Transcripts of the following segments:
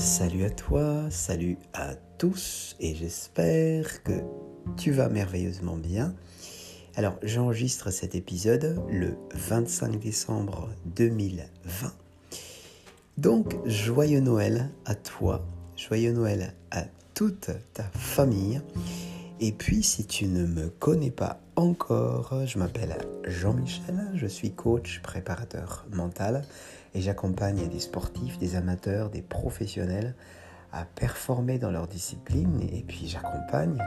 Salut à toi, salut à tous et j'espère que tu vas merveilleusement bien. Alors j'enregistre cet épisode le 25 décembre 2020. Donc joyeux Noël à toi, joyeux Noël à toute ta famille. Et puis si tu ne me connais pas encore, je m'appelle Jean-Michel, je suis coach préparateur mental et j'accompagne des sportifs, des amateurs, des professionnels à performer dans leur discipline et puis j'accompagne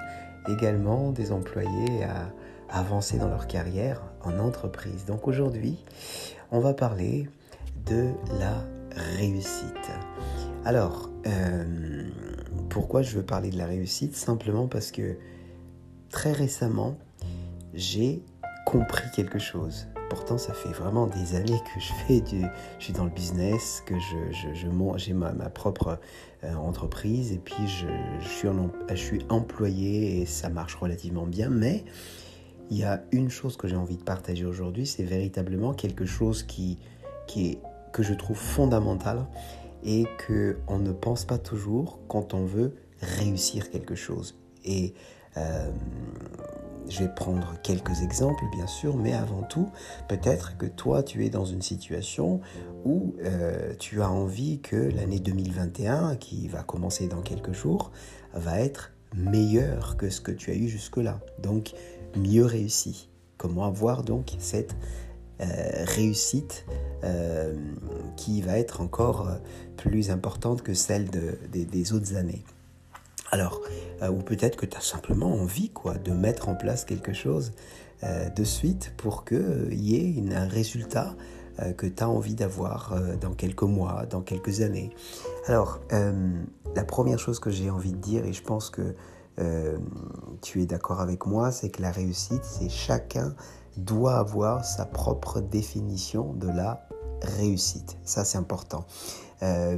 également des employés à avancer dans leur carrière en entreprise. Donc aujourd'hui, on va parler de la réussite. Alors, euh, pourquoi je veux parler de la réussite? Simplement parce que très récemment, j'ai compris quelque chose pourtant, ça fait vraiment des années que je fais du, je suis dans le business, que je, je, je j'ai ma, propre euh, entreprise et puis je, suis je suis employé et ça marche relativement bien. Mais il y a une chose que j'ai envie de partager aujourd'hui, c'est véritablement quelque chose qui, qui est, que je trouve fondamental et que on ne pense pas toujours quand on veut réussir quelque chose. Et euh, je vais prendre quelques exemples, bien sûr, mais avant tout, peut-être que toi, tu es dans une situation où euh, tu as envie que l'année 2021, qui va commencer dans quelques jours, va être meilleure que ce que tu as eu jusque-là. Donc, mieux réussi. Comment avoir donc cette euh, réussite euh, qui va être encore plus importante que celle de, des autres années? Alors, euh, ou peut-être que tu as simplement envie quoi, de mettre en place quelque chose euh, de suite pour qu'il euh, y ait un résultat que tu as envie d'avoir dans quelques mois, dans quelques années. Alors, la première chose que j'ai envie de dire, et je pense que tu es d'accord avec moi, c'est que la réussite, c'est chacun doit avoir sa propre définition de la réussite. Ça, c'est important. Euh,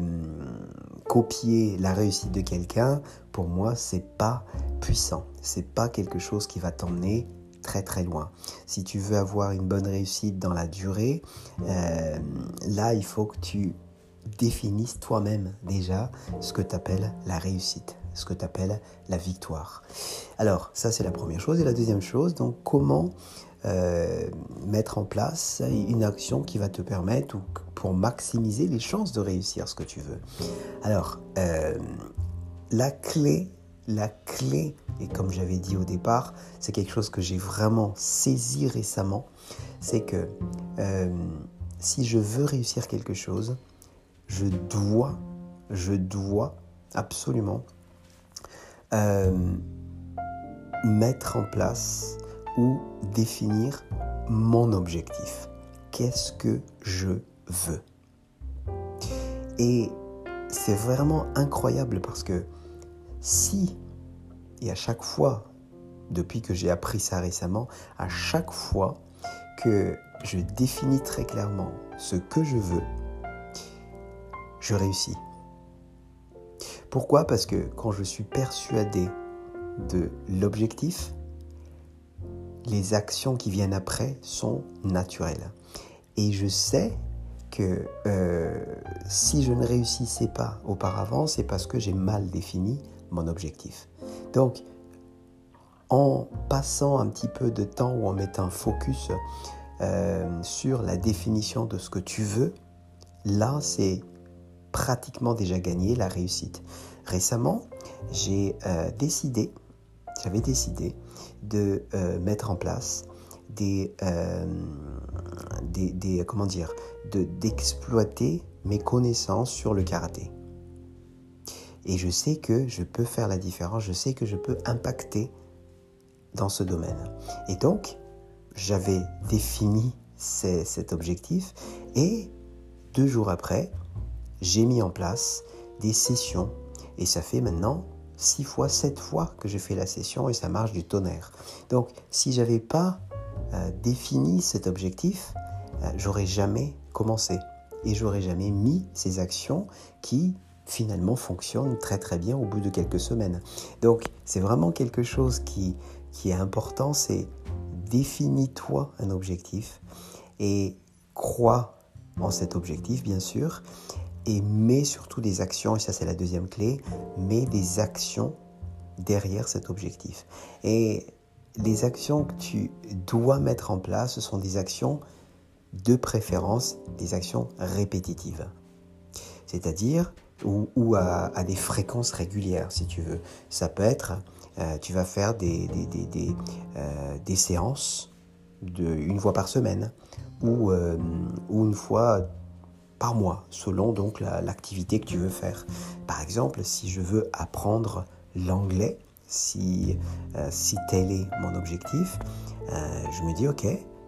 copier la réussite de quelqu'un, pour moi, c'est pas puissant. C'est pas quelque chose qui va t'emmener très très loin. Si tu veux avoir une bonne réussite dans la durée, euh, là, il faut que tu définisses toi-même déjà ce que tu appelles la réussite, ce que tu appelles la victoire. Alors, ça, c'est la première chose. Et la deuxième chose, donc, comment euh, mettre en place une action qui va te permettre ou pour maximiser les chances de réussir ce que tu veux. Alors, euh, la clé, la clé, et comme j'avais dit au départ, c'est quelque chose que j'ai vraiment saisi récemment, c'est que euh, si je veux réussir quelque chose, je dois, je dois absolument mettre en place ou définir mon objectif. Qu'est-ce que je veux? Et c'est vraiment incroyable parce que si, et à chaque fois, depuis que j'ai appris ça récemment, à chaque fois que je définis très clairement ce que je veux, je réussis. Pourquoi? Parce que quand je suis persuadé de l'objectif, les actions qui viennent après sont naturelles. Et je sais que euh, si je ne réussissais pas auparavant, c'est parce que j'ai mal défini mon objectif. Donc, en passant un petit peu de temps ou en mettant un focus euh, sur la définition de ce que tu veux, là, c'est pratiquement déjà gagné la réussite. Récemment, j'ai euh, décidé j'avais décidé de euh, mettre en place des, euh, des, des, comment dire, d'exploiter mes connaissances sur le karaté. Et je sais que je peux faire la différence, je sais que je peux impacter dans ce domaine. Et donc, j'avais défini cet objectif et deux jours après, j'ai mis en place des sessions et ça fait maintenant six fois, sept fois que je fais la session et ça marche du tonnerre. Donc, si j'avais pas euh, défini cet objectif, euh, j'aurais jamais commencé et j'aurais jamais mis ces actions qui finalement fonctionnent très très bien au bout de quelques semaines. Donc, c'est vraiment quelque chose qui, qui est important, c'est définis-toi un objectif et crois en cet objectif, bien sûr, et mets surtout des actions, et ça c'est la deuxième clé, mets des actions derrière cet objectif. Et les actions que tu dois mettre en place, ce sont des actions de préférence, des actions répétitives. C'est-à-dire, ou, à, des fréquences régulières, si tu veux. Ça peut être, euh, tu vas faire des, des, euh, séances de, une fois par semaine, ou, euh, ou une fois par mois, selon donc l'activité que tu veux faire. Par exemple, si je veux apprendre l'anglais, si, euh, tel est mon objectif, euh, je me dis ok,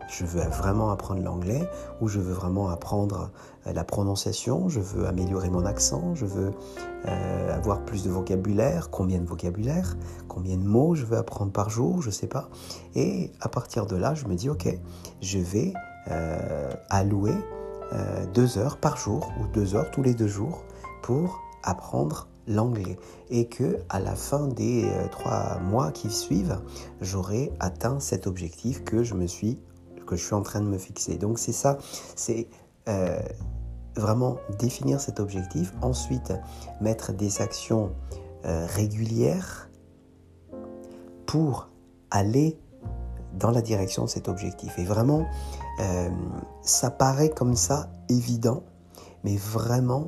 je veux vraiment apprendre l'anglais ou je veux vraiment apprendre euh, la prononciation, je veux améliorer mon accent, je veux avoir plus de vocabulaire, combien de vocabulaire, combien de mots je veux apprendre par jour, je ne sais pas. Et à partir de là, je me dis ok, je vais allouer deux heures par jour ou deux heures tous les deux jours pour apprendre l'anglais et que à la fin des euh, trois mois qui suivent, j'aurai atteint cet objectif que je me suis que je suis en train de me fixer. Donc c'est ça, c'est euh, vraiment définir cet objectif, ensuite mettre des actions euh, régulières pour aller dans la direction de cet objectif. Et vraiment, ça paraît comme ça évident, mais vraiment,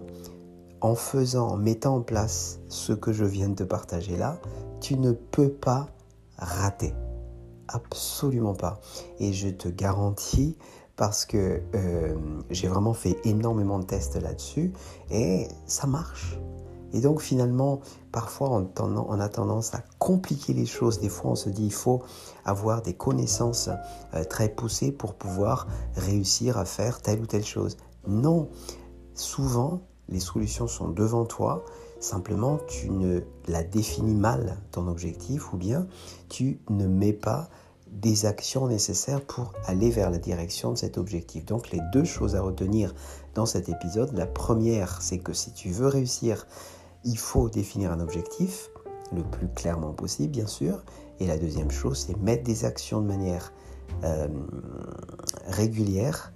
en faisant, en mettant en place ce que je viens de te partager là, tu ne peux pas rater. Absolument pas. Et je te garantis, parce que euh, j'ai vraiment fait énormément de tests là-dessus, et ça marche. Et donc finalement, parfois on, a tendance à compliquer les choses. Des fois on se dit il faut avoir des connaissances euh, très poussées pour pouvoir réussir à faire telle ou telle chose. Non, souvent les solutions sont devant toi, simplement tu ne la définis mal, ton objectif, ou bien tu ne mets pas des actions nécessaires pour aller vers la direction de cet objectif. Donc les deux choses à retenir dans cet épisode, la première, c'est que si tu veux réussir, il faut définir un objectif, le plus clairement possible, bien sûr. Et la deuxième chose, c'est mettre des actions de manière euh, régulière,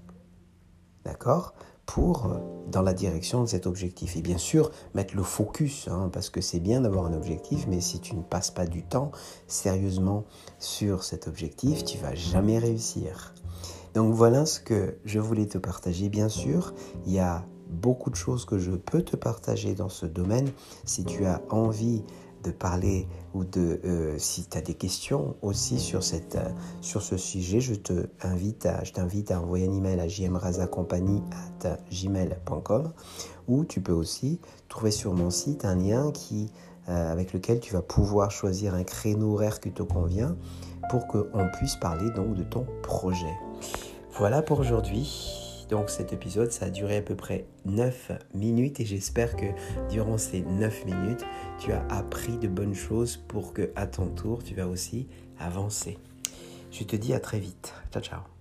d'accord pour euh, dans la direction de cet objectif. Et bien sûr, mettre le focus, hein, parce que c'est bien d'avoir un objectif, mais si tu ne passes pas du temps sérieusement sur cet objectif, tu vas jamais réussir. Donc voilà ce que je voulais te partager. Bien sûr, il y a beaucoup de choses que je peux te partager dans ce domaine. Si tu as envie de parler ou de euh, si tu as des questions aussi sur, cette, euh, sur ce sujet, je te invite à, t'invite à envoyer un email à gmail.com ou tu peux aussi trouver sur mon site un lien qui, euh, avec lequel tu vas pouvoir choisir un créneau horaire qui te convient pour qu'on puisse parler donc de ton projet. Voilà pour aujourd'hui. Donc cet épisode, ça a duré à peu près 9 minutes et j'espère que durant ces 9 minutes, tu as appris de bonnes choses pour que à ton tour, tu vas aussi avancer. Je te dis à très vite. Ciao ciao.